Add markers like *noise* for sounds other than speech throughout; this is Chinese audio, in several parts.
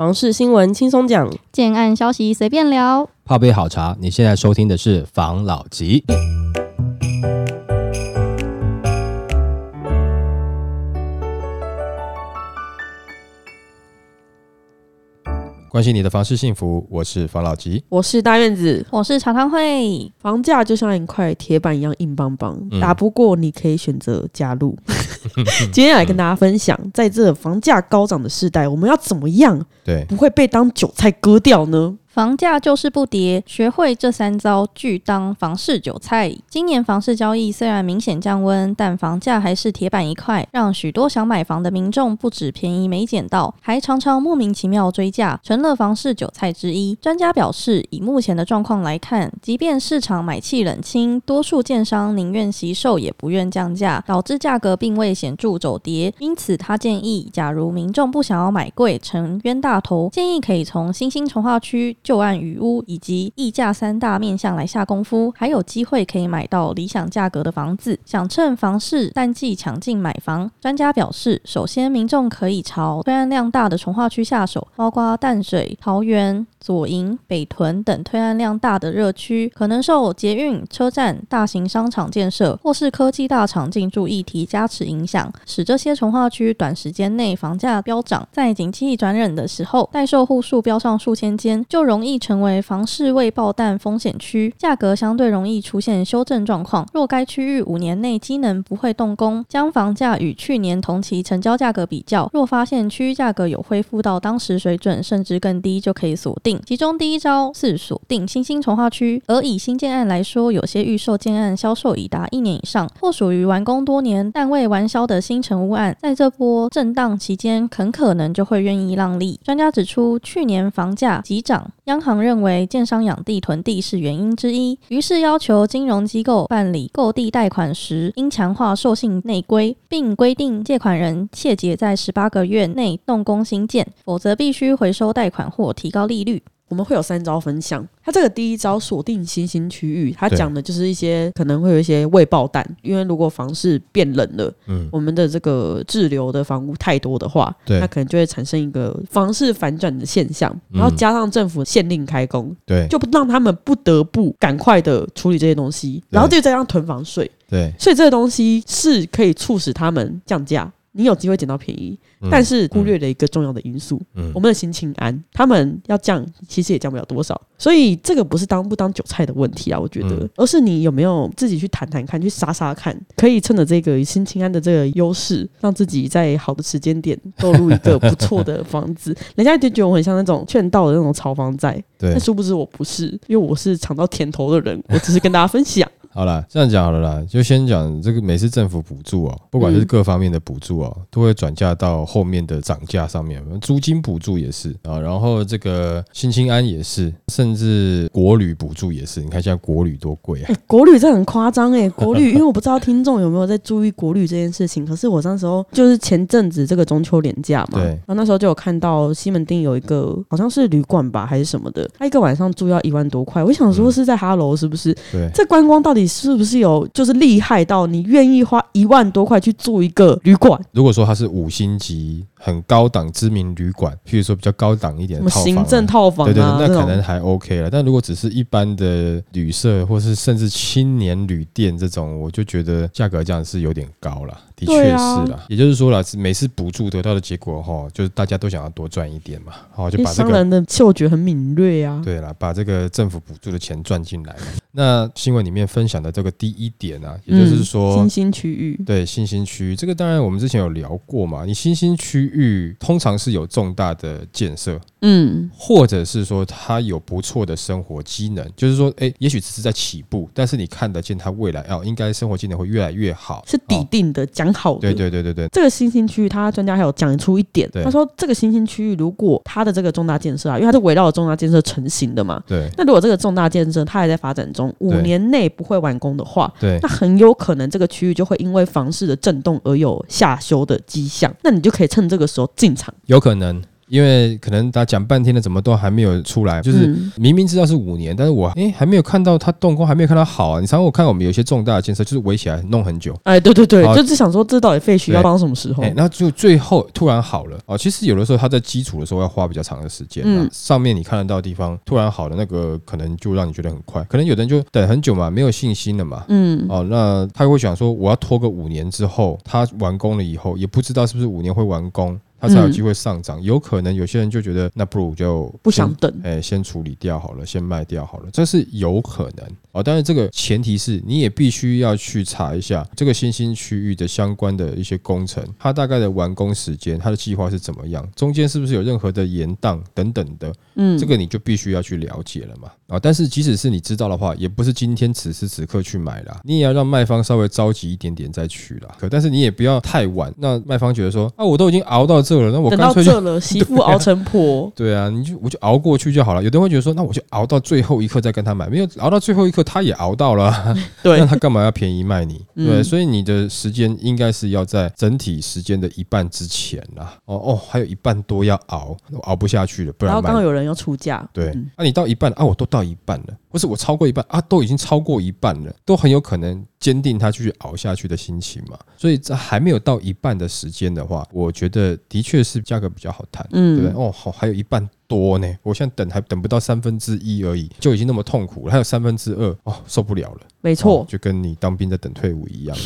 房事新闻轻松讲，建案消息随便聊。泡杯好茶，你现在收听的是房老吉。关心你的房事幸福，我是房老吉。我是大院子。我是茶汤会，房价就像一块铁板一样硬邦邦，嗯打不过你可以选择加入。*laughs* 今天来跟大家分享，在这房价高涨的时代，我们要怎么样对，不会被当韭菜割掉呢？房价就是不跌，学会这三招，拒当房市韭菜。今年房市交易虽然明显降温，但房价还是铁板一块，让许多想买房的民众不止便宜没捡到，还常常莫名其妙追价，成了房市韭菜之一。专家表示，以目前的状况来看，即便市场买气冷清，多数建商宁愿惜售也不愿降价，导致价格并未显著走跌。因此，他建议，假如民众不想要买贵成冤大头，建议可以从新兴从化区、旧案雨屋以及溢价三大面向来下功夫，还有机会可以买到理想价格的房子。想趁房市淡季抢进买房，专家表示，首先民众可以朝推案量大的从化区下手，包括淡水、桃园、左营、北屯等推案量大的热区，可能受捷运、车站、大型商场建设或是科技大厂进驻议题加持影响，使这些从化区短时间内房价飙涨。在景气转冷的时候，待售户数飙上数千间，就容易成为房市未爆弹风险区，价格相对容易出现修正状况。若该区域五年内机能不会动工，将房价与去年同期成交价格比较，若发现区域价格有恢复到当时水准，甚至更低，就可以锁定。其中第一招是锁定新兴从化区，而以新建案来说，有些预售建案销售已达一年以上，或属于完工多年但未完销的新成屋案，在这波震荡期间，很可能就会愿意让利。专家指出，去年房价急涨，央行认为建商养地囤地是原因之一，于是要求金融机构办理购地贷款时，应强化授信内规，并规定借款人切结在十八个月内动工新建，否则必须回收贷款或提高利率。我们会有三招分享。它这个第一招锁定新兴区域，它对讲的就是一些可能会有一些未爆弹，因为如果房市变冷了，嗯，我们的这个滞留的房屋太多的话，对。那可能就会产生一个房市反转的现象，嗯。然后加上政府限令开工，对，就让他们不得不赶快的处理这些东西，然后就再加上囤房税，对，所以这个东西是可以促使他们降价。你有机会捡到便宜，嗯。但是忽略了一个重要的因素，嗯。我们的新青安，他们要降，其实也降不了多少，所以这个不是当不当韭菜的问题啊，我觉得，嗯。而是你有没有自己去谈谈看，去杀杀看，可以趁着这个新青安的这个优势，让自己在好的时间点购入一个不错的房子。*laughs* 人家就觉得我很像那种劝道的那种炒房仔，对。但，殊不知我不是，因为我是尝到甜头的人，我只是跟大家分享。好了，这样讲好了啦，就先讲这个每次政府补助哦，不管是嗯各方面的补助哦，都会转嫁到后面的涨价上面，租金补助也是啊，然后这个新青安也是，甚至国旅补助也是。你看现在国旅多贵啊！*laughs* 欸国旅这很夸张哎，国旅，因为我不知道听众有没有在注意国旅这件事情。可是我那时候就是前阵子这个中秋连假嘛，对然后那时候就有看到西门町有一个好像是旅馆吧还是什么的，他一个晚上住要一万多块。我想说是在哈楼是不是？对，这观光到底是不是有就是厉害到你愿意花一万多块去住一个旅馆？如果说它是五星级、很高档知名旅馆，譬如说比较高档一点的套房啊、行政套房啊？对对对，那可能还 OK 了。但如果只是一般的旅社，或是甚至青年旅店这种，我就觉得价格这样是有点高了，的确是对啊啦。也就是说了，每次补助得到的结果哈，就是大家都想要多赚一点嘛，好就把这个。商人的嗅觉很敏锐啊。对了，把这个政府补助的钱赚进来。那新闻里面分享的这个第一点啊，也就是说，新兴区域，对新兴区域，这个当然我们之前有聊过嘛。你新兴区域通常是有重大的建设，嗯，或者是说它有不错的生活机能，就是说，哎，也许只是在起步，但是你看得见它未来哦，应该生活机能会越来越好，是底哦定的，讲好的。对对对对对，这个新兴区域，他专家还有讲出一点，对。他说这个新兴区域如果它的这个重大建设啊，因为它是围绕着重大建设成型的嘛，对。那如果这个重大建设它还在发展中，五年内不会完工的话，对那很有可能这个区域就会因为房市的震动而有下修的迹象，那你就可以趁这个时候进场。有可能。因为可能大家讲半天了，怎么都还没有出来，就是嗯明明知道是五年，但是我哎还没有看到它动工，还没有看到好啊。你常常我看我们有些重大的建设，就是围起来弄很久，哎，对对对，就是想说这到底废墟要对放到什么时候哎、？那就最后突然好了哦。其实有的时候它在基础的时候要花比较长的时间、上面你看得到的地方突然好了，那个可能就让你觉得很快，可能有的人就等很久嘛，没有信心了嘛。嗯，哦，那他会想说，我要拖个五年之后，他完工了以后，也不知道是不是五年会完工，他才有机会上涨。有可能有些人就觉得，那不如就不想等。哎，先处理掉好了，先卖掉好了，这是有可能哦。但是这个前提是你也必须要去查一下这个新兴区域的相关的一些工程，它大概的完工时间，它的计划是怎么样，中间是不是有任何的延宕等等的，嗯，这个你就必须要去了解了嘛。啊，但是即使是你知道的话，也不是今天此时此刻去买啦，你也要让卖方稍微着急一点点再去啦。可但是你也不要太晚，那卖方觉得说啊，我都已经熬到这了，那我等干脆就到这了，媳妇熬成婆。*laughs* 对啊，你就我就熬过去就好了。有的人会觉得说，那我就熬到最后一刻再跟他买，没有熬到最后一刻，他也熬到了 *laughs* 啊，对那，他干嘛要便宜卖你？嗯对，所以你的时间应该是要在整体时间的一半之前啦。哦哦，还有一半多要熬，我熬不下去了，不然后然卖。刚好有人要出价，对，嗯啊，你到一半啊，我都到一半了，或是我超过一半啊，都已经超过一半了，都很有可能坚定他继续熬下去的心情嘛。所以这还没有到一半的时间的话，我觉得的确是价格比较好谈。对不对？嗯，哦，好，还有一半多呢，我现在等还等不到三分之一而已，就已经那么痛苦了，还有三分之二，哦，受不了了。没错哦，就跟你当兵在等退伍一样。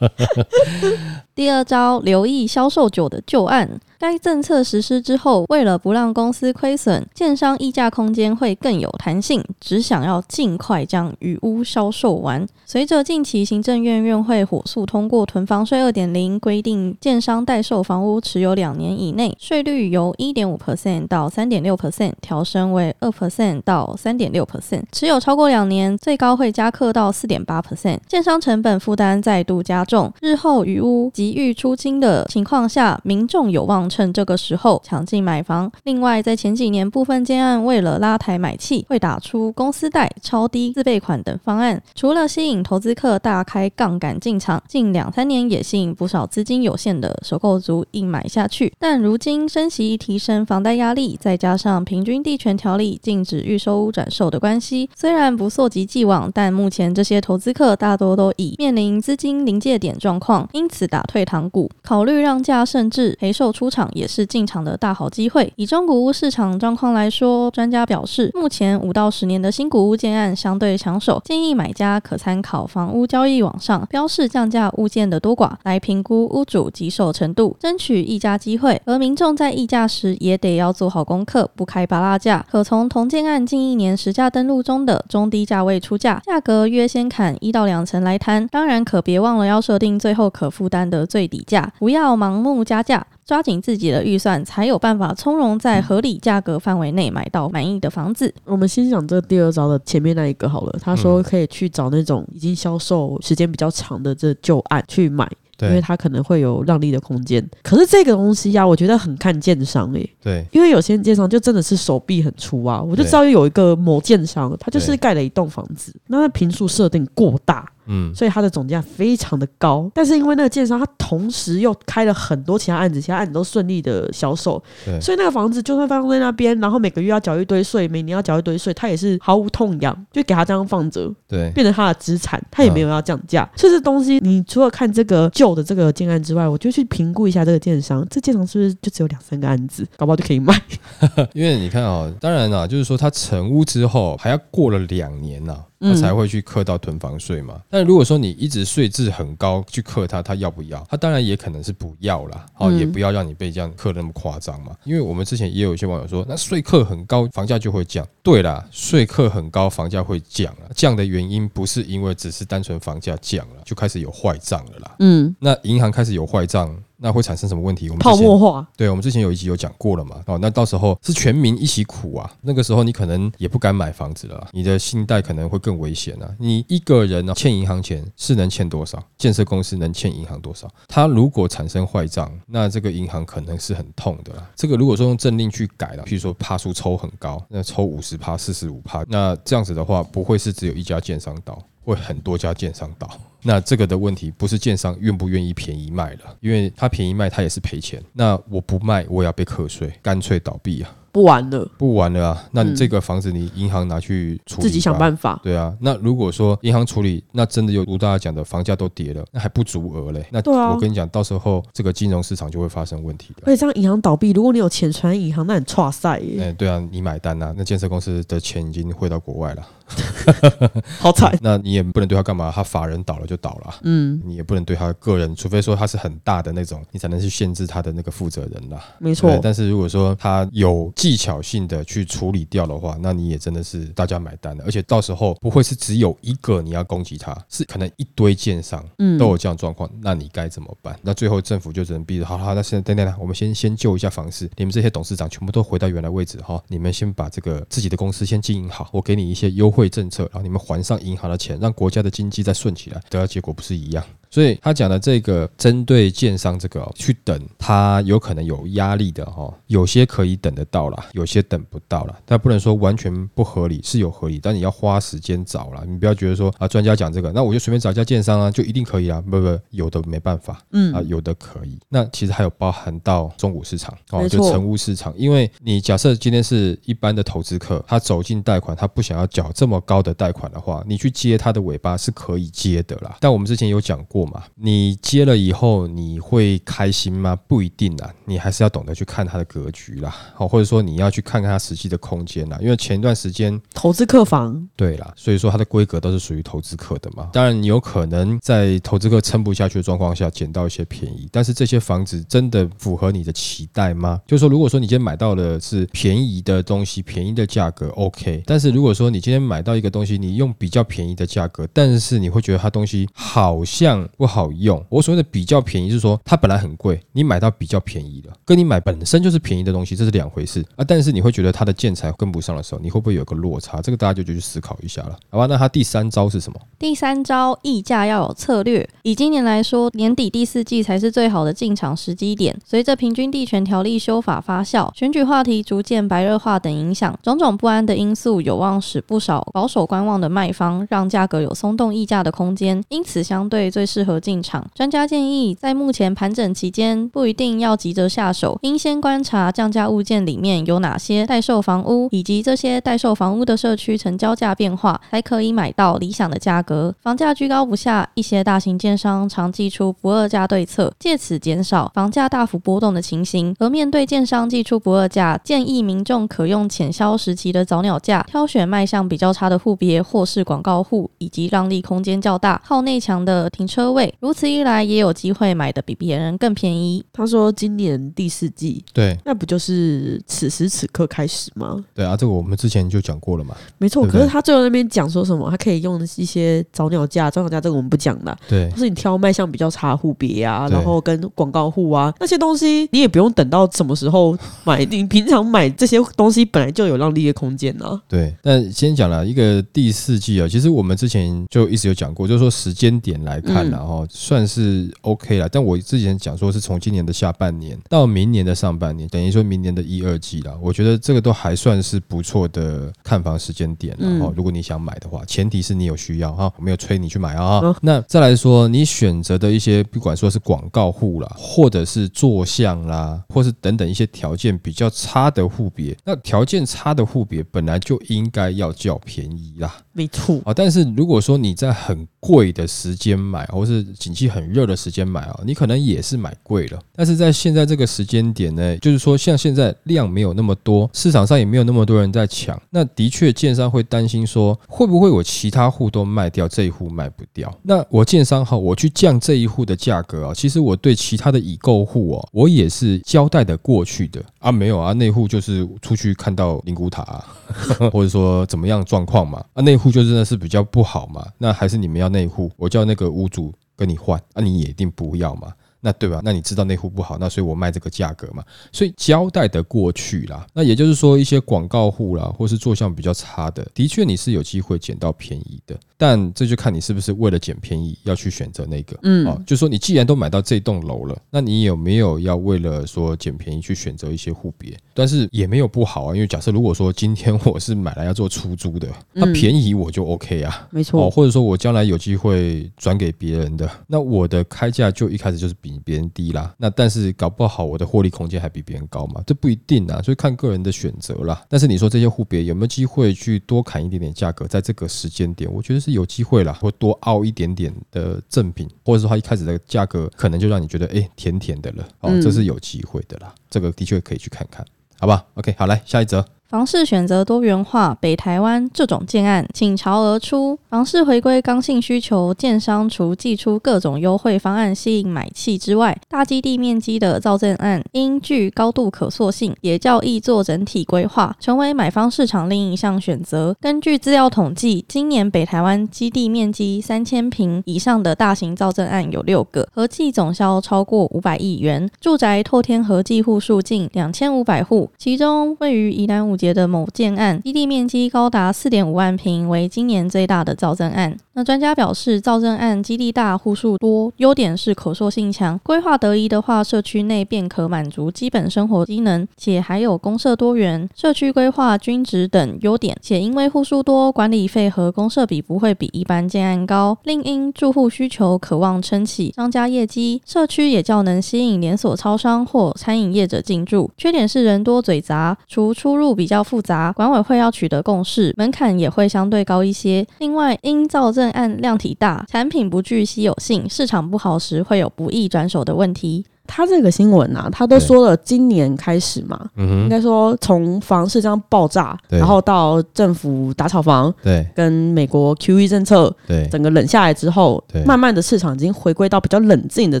*laughs* 第二招，留意销售酒的旧案。该政策实施之后，为了不让公司亏损，建商议价空间会更有弹性，只想要尽快将余屋销售完。随着近期行政院院会火速通过囤房税二点零，规定建商代售房屋持有两年以内，税率由一点五 percent 到到三点六 percent 调升为二 percent 到三点六 percent，持有超过两年，最高会加课到四点八 percent，建商成本负担再度加重。日后余屋急欲出清的情况下，民众有望趁这个时候抢进买房。另外，在前几年部分建案为了拉抬买气，会打出公司贷、超低自备款等方案，除了吸引投资客大开杠杆进场，近两三年也吸引不少资金有限的首购族硬买下去。但如今升息提升房贷压力，再加上平均地权条例禁止预售屋转售的关系，虽然不溯及既往，但目前这些投资客大多都已面临资金临界点状况，因此打退堂鼓，考虑让价甚至赔售出场也是进场的大好机会。以中古屋市场状况来说，专家表示，目前五到十年的新古屋建案相对抢手，建议买家可参考房屋交易网上标示降价物件的多寡，来评估屋主棘手程度，争取议价机会。而民众在议价时也得要做好功课，不开拔拉价，可从同建案近一年实价登录中的中低价位出价，价格约先砍一到两成来谈。当然，可别忘了要设定最后可负担的最底价，不要盲目加价。抓紧自己的预算，才有办法从容在合理价格范围内买到满意的房子。我们先讲这第二招的前面那一个好了。他说可以去找那种已经销售时间比较长的这旧案去买，因为对它可能会有让利的空间。可是这个东西呀、我觉得很看建商诶、对。因为有些建商就真的是手臂很粗啊，我就知道有一个某建商，他就是盖了一栋房子，那它平数设定过大，嗯，所以它的总价非常的高。但是因为那个建商他同时又开了很多其他案子，其他案子都顺利的销售，对所以那个房子就算放在那边，然后每个月要缴一堆税，每年要缴一堆税，他也是毫无痛痒，就给他这样放着，对变成他的资产，他也没有要降价。所以这东西，你除了看这个旧的这个建案之外，我就去评估一下这个建商，这建商是不是就只有两三个案子，搞不好就可以卖。*laughs* 因为你看哦，当然啦，就是说它成屋之后还要过了两年呐、嗯它才会去克到囤房税嘛。但如果说你一直税制很高去课它，它要不要？它当然也可能是不要啦，哦，嗯也不要让你被这样克那么夸张嘛。因为我们之前也有一些网友说，那税克很高，房价就会降。对啦，税克很高，房价会降了。降的原因不是因为只是单纯房价降了，就开始有坏账了啦。嗯，那银行开始有坏账，那会产生什么问题？我们泡沫化，对，我们之前有一集有讲过了嘛，哦，那到时候是全民一起苦啊，那个时候你可能也不敢买房子了啊，你的信贷可能会更危险啊。你一个人呢、欠银行钱是能欠多少？建设公司能欠银行多少？它如果产生坏账，那这个银行可能是很痛的啦。这个如果说用政令去改了，譬如说趴数抽很高，那抽五十趴、四十五趴，那这样子的话，不会是只有一家建商倒。会很多家建商倒。那这个的问题不是建商愿不愿意便宜卖了，因为他便宜卖他也是赔钱。那我不卖我也要被课税，干脆倒闭啊！不玩了，不玩了啊！那你嗯这个房子你银行拿去处理，自己想办法。对啊，那如果说银行处理，那真的有如大家讲的，房价都跌了，那还不足额嘞。那我跟你讲，到时候这个金融市场就会发生问题的。而且这样银行倒闭，如果你有钱存在银行，那很差赛耶，哎、对啊，你买单啊，那建设公司的钱已经汇到国外了，*laughs* 好惨。*laughs* 那你也不能对他干嘛，他法人倒了就倒了啊，嗯，你也不能对他个人，除非说他是很大的那种，你才能去限制他的那个负责人啦。没错，但是如果说他有技巧性的去处理掉的话，那你也真的是大家买单了，而且到时候不会是只有一个你要攻击他，是可能一堆建商嗯都有这样状况，那你该怎么办？那最后政府就只能逼着，好好，那现在等等等，我们先先救一下房市，你们这些董事长全部都回到原来位置哈，你们先把这个自己的公司先经营好，我给你一些优惠政策，然后你们还上银行的钱，让国家的经济再顺起来，得到结果不是一样？所以他讲的这个针对建商这个、哦、去等，他有可能有压力的哈、哦，有些可以等得到啦，有些等不到啦。但不能说完全不合理，是有合理，但你要花时间找啦。你不要觉得说啊，专家讲这个，那我就随便找一家建商啊，就一定可以啊？不不，有的没办法，嗯啊，有的可以。那其实还有包含到中古市场哦，就成屋市场，因为你假设今天是一般的投资客，他走进贷款，他不想要缴这么高的贷款的话，你去接他的尾巴是可以接的啦。但我们之前有讲过嘛，你接了以后你会开心吗？不一定啊，你还是要懂得去看它的格局啦，哦，或者说你要去看看它实际的空间啦。因为前一段时间投资客房，对啦，所以说它的规格都是属于投资客的嘛。当然，你有可能在投资客撑不下去的状况下捡到一些便宜，但是这些房子真的符合你的期待吗？就是说，如果说你今天买到的是便宜的东西，便宜的价格，OK。但是如果说你今天买到一个东西，你用比较便宜的价格，但是你会觉得它东西好像不好用。我所谓的比较便宜，是说它本来很贵，你买到比较便宜跟你买本身就是便宜的东西，这是两回事啊。但是你会觉得它的建材跟不上的时候，你会不会有个落差？这个大家就去思考一下了，好吧？那它第三招是什么？第三招，议价要有策略。以今年来说，年底第四季才是最好的进场时机点。随着平均地权条例修法发酵，选举话题逐渐白热化等影响，种种不安的因素有望使不少保守观望的卖方让价格有松动议价的空间，因此相对最适合进场。专家建议，在目前盘整期间，不一定要急着下手，应先观察降价物件里面有哪些待售房屋，以及这些待售房屋的社区成交价变化，才可以买到理想的价格。房价居高不下，一些大型建商常祭出不二价对策，借此减少房价大幅波动的情形。而面对建商祭出不二价，建议民众可用潜销时期的早鸟价，挑选卖相比较差的户别或是广告户，以及让利空间较大、靠内墙的停车位。如此一来，也有机会买的比别人更便宜。他说今年第四季，对那不就是此时此刻开始吗？对啊，这个我们之前就讲过了嘛。没错，对对可是他最后那边讲说什么？他可以用一些早鸟价，早鸟价这个我们不讲的，对就是你挑卖相比较差的户别啊，然后跟广告户啊那些东西，你也不用等到什么时候买，你平常买这些东西本来就有让利的空间呢、对，但先讲了一个第四季啊，其实我们之前就一直有讲过，就是说时间点来看然后、算是 OK 了。但我之前讲说是从今年的下半年到明年的上半年，等于说明年的一二季了。我觉得这个都还算是不错的看房时间点然后、如果你想买的话，前提是你有需要哈，我没有催你去买啊。嗯那再来说，你选择的一些不管说是广告户啦，或者是坐向啦，或是等等一些条件比较差的户别，那条件差的户别本来就应该要较便宜啦。没错，啊，但是如果说你在很贵的时间买，或是景气很热的时间买啊，你可能也是买贵了。但是在现在这个时间点呢，就是说像现在量没有那么多，市场上也没有那么多人在抢，那的确建商会担心说，会不会我其他户都卖掉，这一户卖不掉？那我建商哈，我去降这一户的价格啊，其实我对其他的已购户哦，我也是交代的过去的啊，没有啊，那户就是出去看到灵骨塔、啊。*laughs* 或者说怎么样状况嘛？啊，内户就真的是比较不好嘛？那还是你们要内户，我叫那个屋主跟你换，啊，你也一定不要嘛？那对吧？那你知道那户不好，那所以我卖这个价格嘛，所以交代的过去啦。那也就是说，一些广告户啦，或是做相比较差的，的确你是有机会捡到便宜的，但这就看你是不是为了捡便宜要去选择那个。嗯哦，就说你既然都买到这栋楼了，那你有没有要为了说捡便宜去选择一些户别？但是也没有不好啊，因为假设如果说今天我是买来要做出租的，那嗯便宜我就 OK 啊。哦，没错，或者说我将来有机会转给别人的，那我的开价就一开始就是比别人低啦。那但是搞不好我的获利空间还比别人高嘛，这不一定啊，所以看个人的选择啦。但是你说这些户别有没有机会去多砍一点点价格，在这个时间点，我觉得是有机会啦，会多凹一点点的赠品，或者说它一开始的价格可能就让你觉得哎、甜甜的了，哦，嗯这是有机会的啦，这个的确可以去看看，好吧？OK，好，来下一则。房市选择多元化，北台湾这种建案倾巢而出。房市回归刚性需求，建商除寄出各种优惠方案吸引买气之外，大基地面积的造镇案因具高度可塑性，也较易做整体规划，成为买方市场另一项选择。根据资料统计，今年北台湾基地面积三千平以上的大型造镇案有六个，合计总销超过五百亿元，住宅拓天合计户数近两千五百户，其中位于宜兰五节的某建案，基地面积高达四点五万平，为今年最大的造镇案。那专家表示，造镇案基地大、户数多，优点是可塑性强，规划得宜的话，社区内便可满足基本生活机能，且还有公社多元、社区规划均值等优点。且因为户数多，管理费和公社比不会比一般建案高，另因住户需求渴望撑起商家业绩，社区也较能吸引连锁超商或餐饮业者进驻。缺点是人多嘴杂，除出入比较复杂，管委会要取得共识，门槛也会相对高一些。另外，因造证案量体大，产品不具稀有性，市场不好时会有不易转手的问题。他这个新闻啊，他都说了，今年开始嘛，应该说从房市这样爆炸，然后到政府打炒房，对。跟美国 QE 政策对，整个冷下来之后对，慢慢的市场已经回归到比较冷静的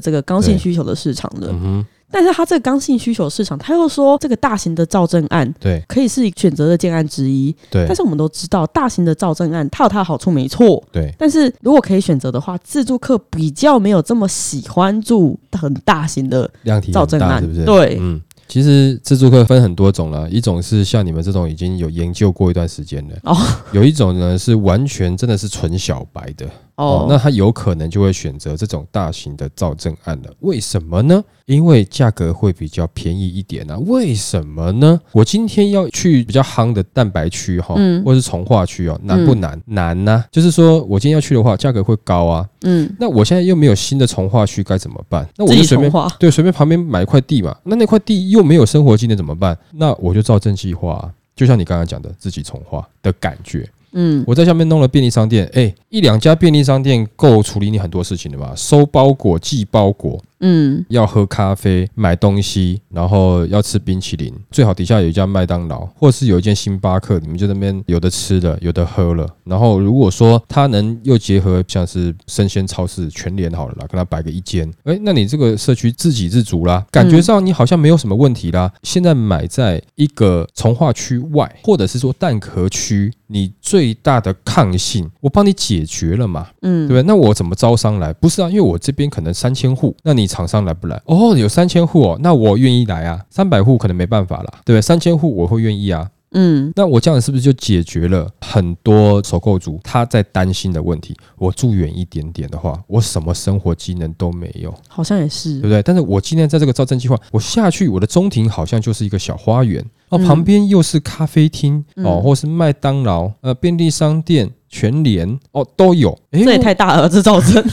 这个刚性需求的市场了。但是他这个刚性需求市场，他又说这个大型的造证案对可以是选择的建案之一，对但是我们都知道，大型的造证案它有它的好处，没错。对但是如果可以选择的话，自助客比较没有这么喜欢住很大型的量体造证案，大是不是？对，嗯。其实自助客分很多种了，一种是像你们这种已经有研究过一段时间的，哦有一种呢是完全真的是纯小白的，哦哦，，那他有可能就会选择这种大型的造证案了。为什么呢？因为价格会比较便宜一点啊。为什么呢？我今天要去比较夯的蛋白区哈，嗯或是从化区哦，难不难？难呐、就是说我今天要去的话，价格会高啊。嗯，那我现在又没有新的从化区，该怎么办？那我自就随便对，随便旁边买一块地嘛，那那块地又没有生活经验怎么办？那我就造正计划啊、就像你刚刚讲的，自己从化的感觉。嗯，我在下面弄了便利商店，哎、一两家便利商店够处理你很多事情的吧？收包裹、寄包裹，嗯，要喝咖啡、买东西，然后要吃冰淇淋，最好底下有一家麦当劳，或是有一间星巴克，你们就那边有的吃的，有的喝了。然后如果说他能又结合像是生鲜超市、全联好了啦，跟他摆个一间，哎，那你这个社区自给自足啦，感觉上你好像没有什么问题啦。现在买在一个从化区外，或者是说蛋壳区，你最大的抗性，我帮你解决了嘛。嗯，对不对？那我怎么招商来？不是啊，因为我这边可能三千户，那你厂商来不来？哦，有三千户哦，那我愿意来啊。三百户可能没办法啦，对不对？三千户我会愿意啊。嗯，那我这样是不是就解决了很多首购族他在担心的问题？我住远一点点的话，我什么生活机能都没有，好像也是对，不对？但是我今天在这个造镇计划，我下去我的中庭好像就是一个小花园哦，嗯旁边又是咖啡厅哦，嗯或是麦当劳、呃便利商店、全联哦都有。诶这也太大了，这造证，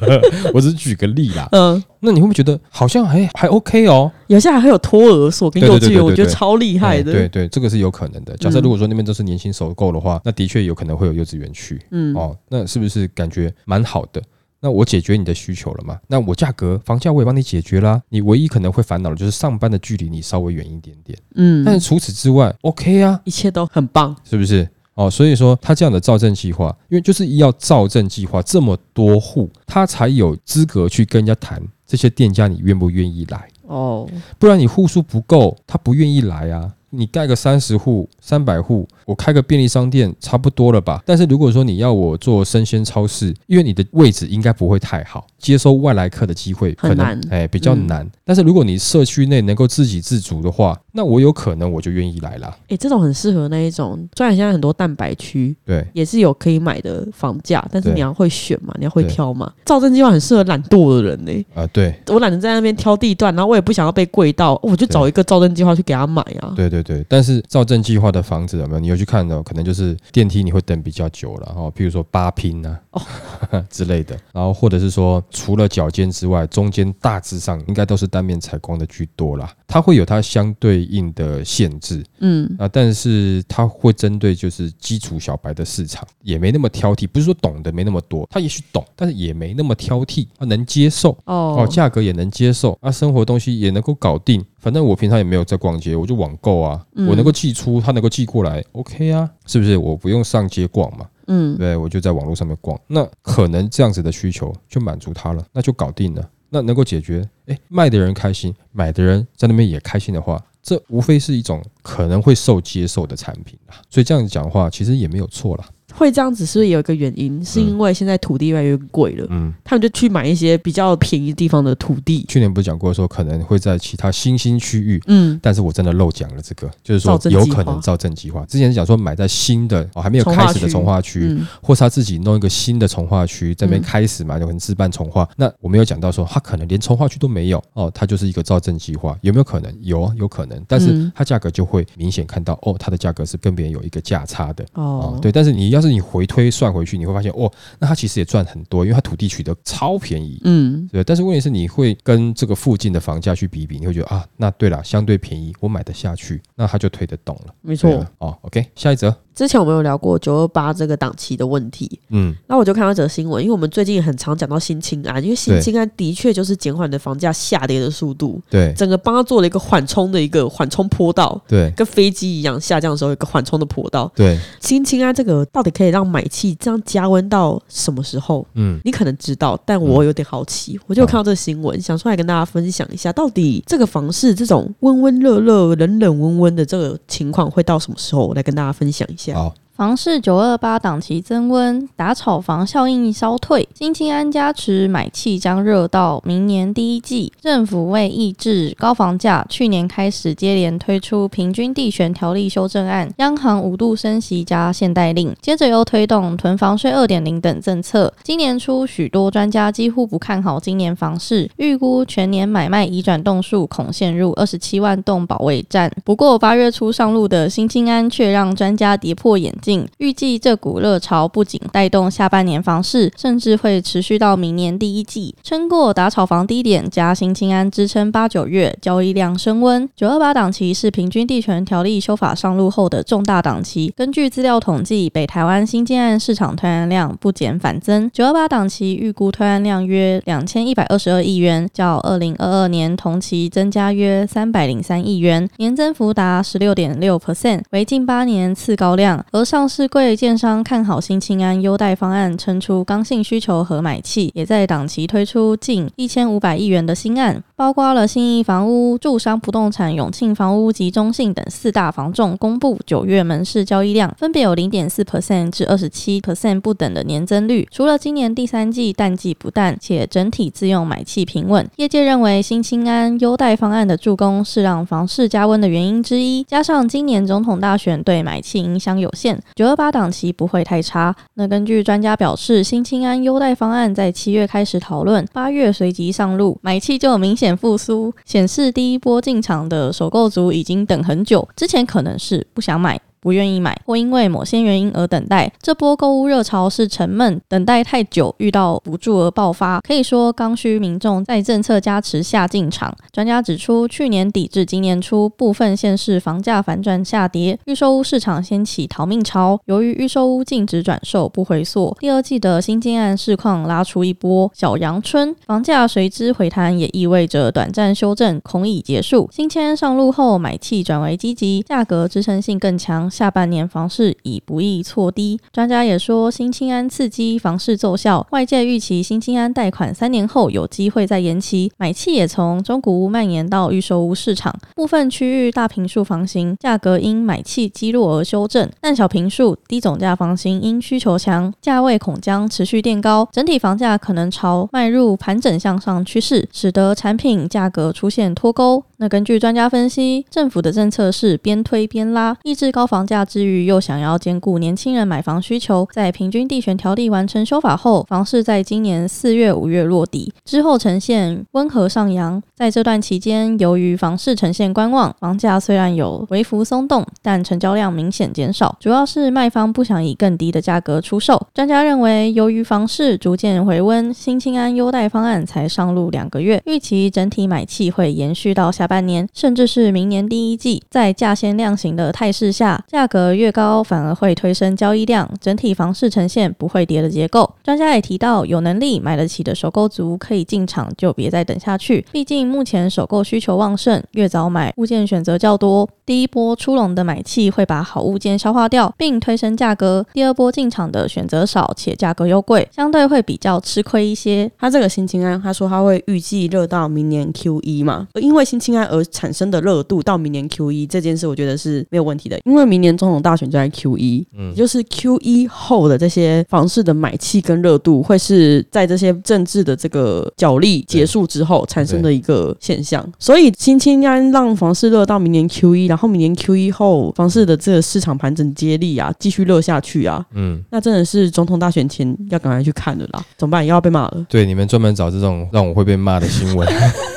*laughs* 我只是举个例啦。嗯，那你会不会觉得好像还还 OK 哦？有些还会有托儿所跟幼稚园，我觉得超厉害的，哎对对，这个是有可能的。假设嗯如果说那边都是年薪首购的话，那的确有可能会有幼稚园去嗯，哦。那是不是感觉蛮好的？那我解决你的需求了嘛？那我价格房价我也帮你解决啦。你唯一可能会烦恼的就是上班的距离你稍微远一点点，嗯，但是除此之外 OK 啊，一切都很棒，是不是？哦，所以说他这样的造证计划，因为就是要造证计划这么多户，他才有资格去跟人家谈这些店家你愿不愿意来。哦，不然你户数不够，他不愿意来啊。你盖个三十户、三百户，我开个便利商店差不多了吧？但是如果说你要我做生鲜超市，因为你的位置应该不会太好，接收外来客的机会可能很难哎比较嗯难。但是如果你社区内能够自给自足的话，那我有可能我就愿意来啦。哎、这种很适合那一种，虽然现在很多蛋白区对也是有可以买的房价，但是你要会选嘛，你要会挑嘛。造镇计划很适合懒惰的人呢、啊、对我懒得在那边挑地段，然后我也不想要被贵到，我就找一个造镇计划去给他买啊。对对对，但是造镇计划的房子有没有？你有去看的，可能就是电梯你会等比较久了哦，譬如说八拼啊哦 *laughs* 之类的，然后或者是说除了脚尖之外，中间大致上应该都是单面采光的居多啦。它会有它相对应的限制嗯，啊，但是它会针对就是基础小白的市场，也没那么挑剔，不是说懂得没那么多，他也许懂，但是也没那么挑剔，啊，能接受。哦，哦，价格也能接受，啊，生活东西也能够搞定。反正我平常也没有在逛街，我就网购啊，嗯我能够寄出，他能够寄过来，OK 啊，是不是？我不用上街逛嘛，嗯，对，我就在网络上面逛，那可能这样子的需求就满足他了，那就搞定了，那能够解决，诶，卖的人开心，买的人在那边也开心的话，这无非是一种可能会受接受的产品啊。所以这样子讲的话，其实也没有错啦。会这样子是不是有一个原因？是因为现在土地越来越贵了，嗯，他们就去买一些比较便宜地方的土地。去年不是讲过说可能会在其他新兴区域嗯，但是我真的漏讲了这个，就是说有可能造镇计划。之前是讲说买在新的哦还没有开始的从从化区，嗯，或是他自己弄一个新的从化区，这边嗯开始嘛，就可能自办从化。那我没有讲到说他可能连从化区都没有哦，它就是一个造镇计划，有没有可能？有啊，有可能，但是嗯它价格就会明显看到哦，它的价格是跟别人有一个价差的。哦哦，，对，但是你要是你回推算回去，你会发现哦，那他其实也赚很多，因为他土地取得超便宜，嗯，对，但是问题是你会跟这个附近的房价去比比，你会觉得啊，那对了，相对便宜，我买得下去，那他就推得动了。没错。哦，OK，下一则，之前我们有聊过九二八这个档期的问题，嗯，那我就看到一则新闻，因为我们最近也很常讲到新青安，因为新青安的确就是减缓的房价下跌的速度，对。整个帮他做了一个缓冲的一个缓冲坡道，对。跟飞机一样下降的时候有一个缓冲的坡道。对，新青安这个到底可以让买气这样加温到什么时候？嗯，你可能知道，但我有点好奇，我就看到这个新闻，想出来跟大家分享一下，到底这个房市这种温温热热、冷冷温温的这个情况会到什么时候？我来跟大家分享一下。好，房市九二八档期增温，打炒房效应稍退，新青安加持买气将热到明年第一季。政府为抑制高房价，去年开始接连推出平均地权条例修正案，央行五度升息加限贷令，接着又推动囤房税二点零等政策。今年初，许多专家几乎不看好今年房市，预估全年买卖移转栋数恐陷入二十七万栋保卫战。不过，八月初上路的新青安却让专家跌破眼预计这股热潮不仅带动下半年房市，甚至会持续到明年第一季，撑过打炒房低点加新清安支撑八九月，交易量升温。九二八档期是平均地权条例修法上路后的重大档期。根据资料统计，北台湾新建案市场推案量不减反增，九二八档期预估推案量约两千一百二十二亿元，较二零二二年同期增加约三百零三亿元，年增幅达十六点六 percent，为近八年次高量。而上市柜建商看好新清安优待方案，撑出刚性需求和买气，也在档期推出近一千五百亿元的新案，包括了信义房屋、住商不动产、永庆房屋及中信等四大房仲公布九月门市交易量，分别有零点四 percent 至二十七 percent 不等的年增率。除了今年第三季淡季不淡，且整体自用买气平稳，业界认为新青安优待方案的助攻是让房市加温的原因之一。加上今年总统大选对买气影响有限，九二八档期不会太差。那根据专家表示，新青安优待方案在七月开始讨论，八月随即上路，买气就有明显复苏，显示第一波进场的首购族已经等很久，之前可能是不想买。不愿意买，或因为某些原因而等待。这波购物热潮是沉闷，等待太久，遇到补助而爆发。可以说，刚需民众在政策加持下进场。专家指出，去年底至今年初，部分县市房价反转下跌，预售屋市场掀起逃命潮。由于预售屋禁止转售不回缩，第二季的新建案市况拉出一波小阳春，房价随之回弹，也意味着短暂修正恐已结束。新签上路后，买气转为积极，价格支撑性更强。下半年房市已不易错低。专家也说，新青安刺激房市奏效，外界预期新青安贷款三年后有机会再延期，买气也从中古屋蔓延到预售屋市场。部分区域大平数房型价格因买气积弱而修正，但小平数低总价房型因需求强，价位恐将持续垫高，整体房价可能朝迈入盘整向上趋势，使得产品价格出现脱钩。那根据专家分析，政府的政策是边推边拉，抑制高房价之余，又想要兼顾年轻人买房需求。在平均地权条例完成修法后，房市在今年四月、五月落地之后，呈现温和上扬。在这段期间，由于房市呈现观望，房价虽然有微幅松动，但成交量明显减少，主要是卖方不想以更低的价格出售。专家认为，由于房市逐渐回温，新青安优待方案才上路两个月，预期整体买气会延续到下半年，甚至是明年第一季。在价先量行的态势下，价格越高反而会推升交易量，整体房市呈现不会跌的结构。专家也提到，有能力买得起的首购族可以进场，就别再等下去，毕竟。目前首购需求旺盛，越早买物件选择较多。第一波出笼的买气会把好物件消化掉，并推升价格。第二波进场的选择少，且价格又贵，相对会比较吃亏一些。他这个新青安，他说他会预计热到明年 Q 一嘛？因为新青安而产生的热度到明年 Q 一这件事，我觉得是没有问题的。因为明年总统大选就在 Q 一，嗯，也就是 Q 一后的这些房市的买气跟热度，会是在这些政治的这个角力结束之后产生的一个现象。所以新青安让房市热到明年 Q 一。然后明年 Q 一后，房市的这个市场盘整接力啊，继续热下去啊，嗯，那真的是总统大选前要赶快去看的啦，怎么办？又要被骂了。对，你们专门找这种让我会被骂的新闻。*laughs*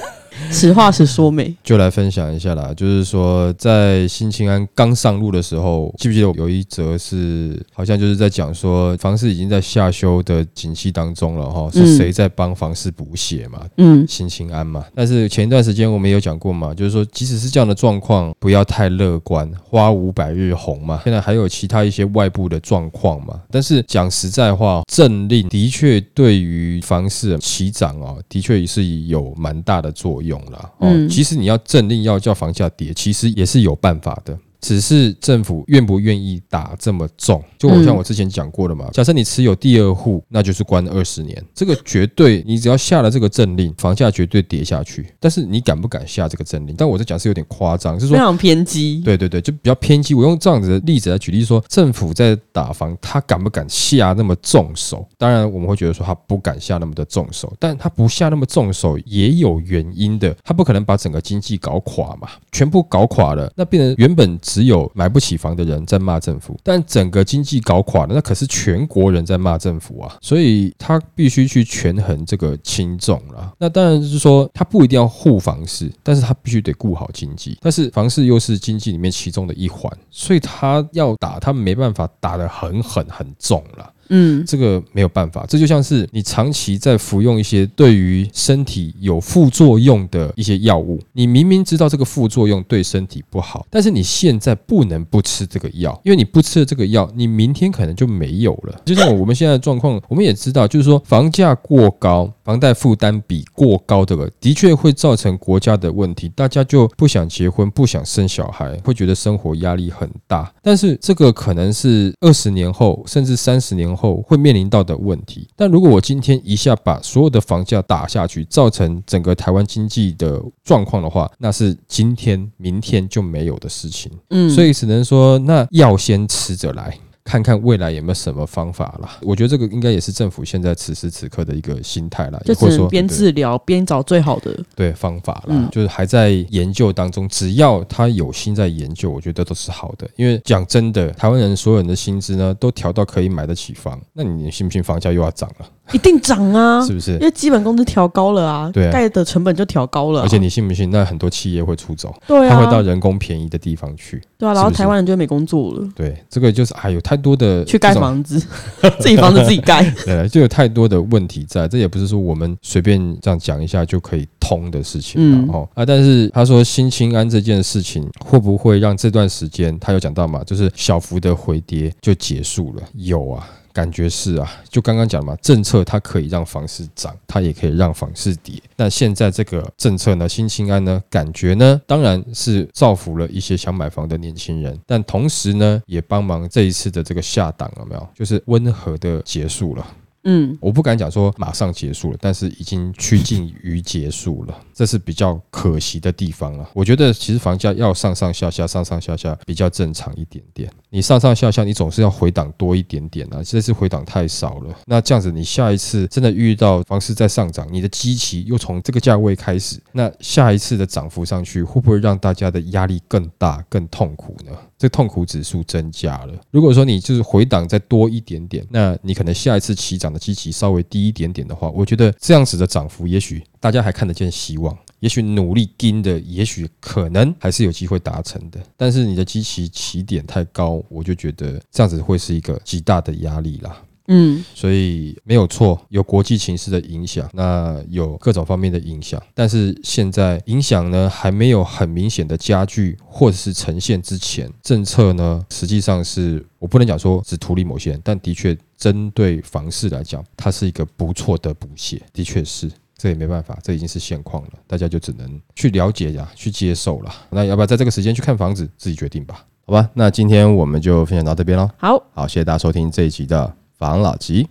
实话实说没，就来分享一下啦。就是说，在新青安刚上路的时候，记不记得有一则是好像就是在讲说，房市已经在下修的景气当中了哈，是谁在帮房市补血嘛？嗯，新青安嘛。但是前一段时间我们有讲过嘛，就是说，即使是这样的状况，不要太乐观，花无百日红嘛。现在还有其他一些外部的状况嘛。但是讲实在话，政令的确对于房市起涨啊，的确是有蛮大的作用。了哦，其实你要政令要叫房价跌，其实也是有办法的。只是政府愿不愿意打这么重？就我像我之前讲过的嘛，假设你持有第二户，那就是关二十年，这个绝对你只要下了这个政令，房价绝对跌下去。但是你敢不敢下这个政令？但我在讲是有点夸张，是说非常偏激。对对对，就比较偏激。我用这样子的例子来举例说，政府在打房，他敢不敢下那么重手？当然我们会觉得说他不敢下那么的重手，但他不下那么重手也有原因的，他不可能把整个经济搞垮嘛，全部搞垮了，那变成原本。只有买不起房的人在骂政府，但整个经济搞垮了，那可是全国人在骂政府啊，所以他必须去权衡这个轻重了。那当然就是说，他不一定要护房市，但是他必须得顾好经济。但是房市又是经济里面其中的一环，所以他要打，他没办法打得很狠很重了。嗯，这个没有办法，这就像是你长期在服用一些对于身体有副作用的一些药物，你明明知道这个副作用对身体不好，但是你现在不能不吃这个药，因为你不吃了这个药，你明天可能就没有了。就像我们现在的状况，我们也知道，就是说房价过高，房贷负担比过高的，的确会造成国家的问题，大家就不想结婚，不想生小孩，会觉得生活压力很大。但是这个可能是二十年后，甚至三十年。后会面临到的问题，但如果我今天一下把所有的房价打下去，造成整个台湾经济的状况的话，那是今天明天就没有的事情。嗯，所以只能说，那要先吃着来。看看未来有没有什么方法啦。我觉得这个应该也是政府现在此时此刻的一个心态啦，或者说边治疗边找最好的对方法啦，就是还在研究当中。只要他有心在研究，我觉得都是好的。因为讲真的，台湾人所有人的薪资呢，都调到可以买得起房，那你信不信房价又要涨了？一定涨啊，*laughs* 是不是？因为基本工资调高了啊，对，盖的成本就调高了。而且你信不信？那很多企业会出走，对啊，他会到人工便宜的地方去，对啊，然后台湾人就没工作了。对，这个就是还，有太多的去盖房子，*laughs* 自己房子自己盖，*laughs* 对，就有太多的问题在。这也不是说我们随便这样讲一下就可以通的事情了哦啊。但是他说新清安这件事情会不会让这段时间他有讲到嘛？就是小幅的回跌就结束了？有啊。感觉是啊，就刚刚讲嘛，政策它可以让房市涨，它也可以让房市跌。那现在这个政策呢，新青安呢，感觉呢，当然是造福了一些想买房的年轻人，但同时呢，也帮忙这一次的这个下档有没有，就是温和的结束了。嗯，我不敢讲说马上结束了，但是已经趋近于结束了，这是比较可惜的地方啊。我觉得其实房价要上上下下，上上下下比较正常一点点。你上上下下，你总是要回档多一点点啊，这次回档太少了。那这样子，你下一次真的遇到房市在上涨，你的基期又从这个价位开始，那下一次的涨幅上去，会不会让大家的压力更大、更痛苦呢？这痛苦指数增加了。如果说你就是回档再多一点点，那你可能下一次起涨的基期稍微低一点点的话，我觉得这样子的涨幅，也许大家还看得见希望，也许努力盯的，也许可能还是有机会达成的。但是你的基期起点太高，我就觉得这样子会是一个极大的压力啦。嗯，所以没有错，有国际情势的影响，那有各种方面的影响，但是现在影响呢还没有很明显的加剧或者是呈现之前，政策呢实际上是我不能讲说只图利某些人，但的确针对房市来讲，它是一个不错的补血，的确是。这也没办法，这已经是现况了，大家就只能去了解呀，去接受了。那要不要在这个时间去看房子，自己决定吧。好吧，那今天我们就分享到这边喽。好，好，谢谢大家收听这一集的。防老吉，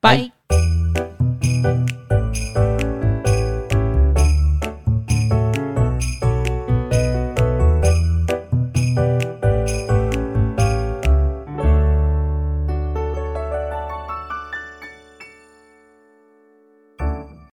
拜。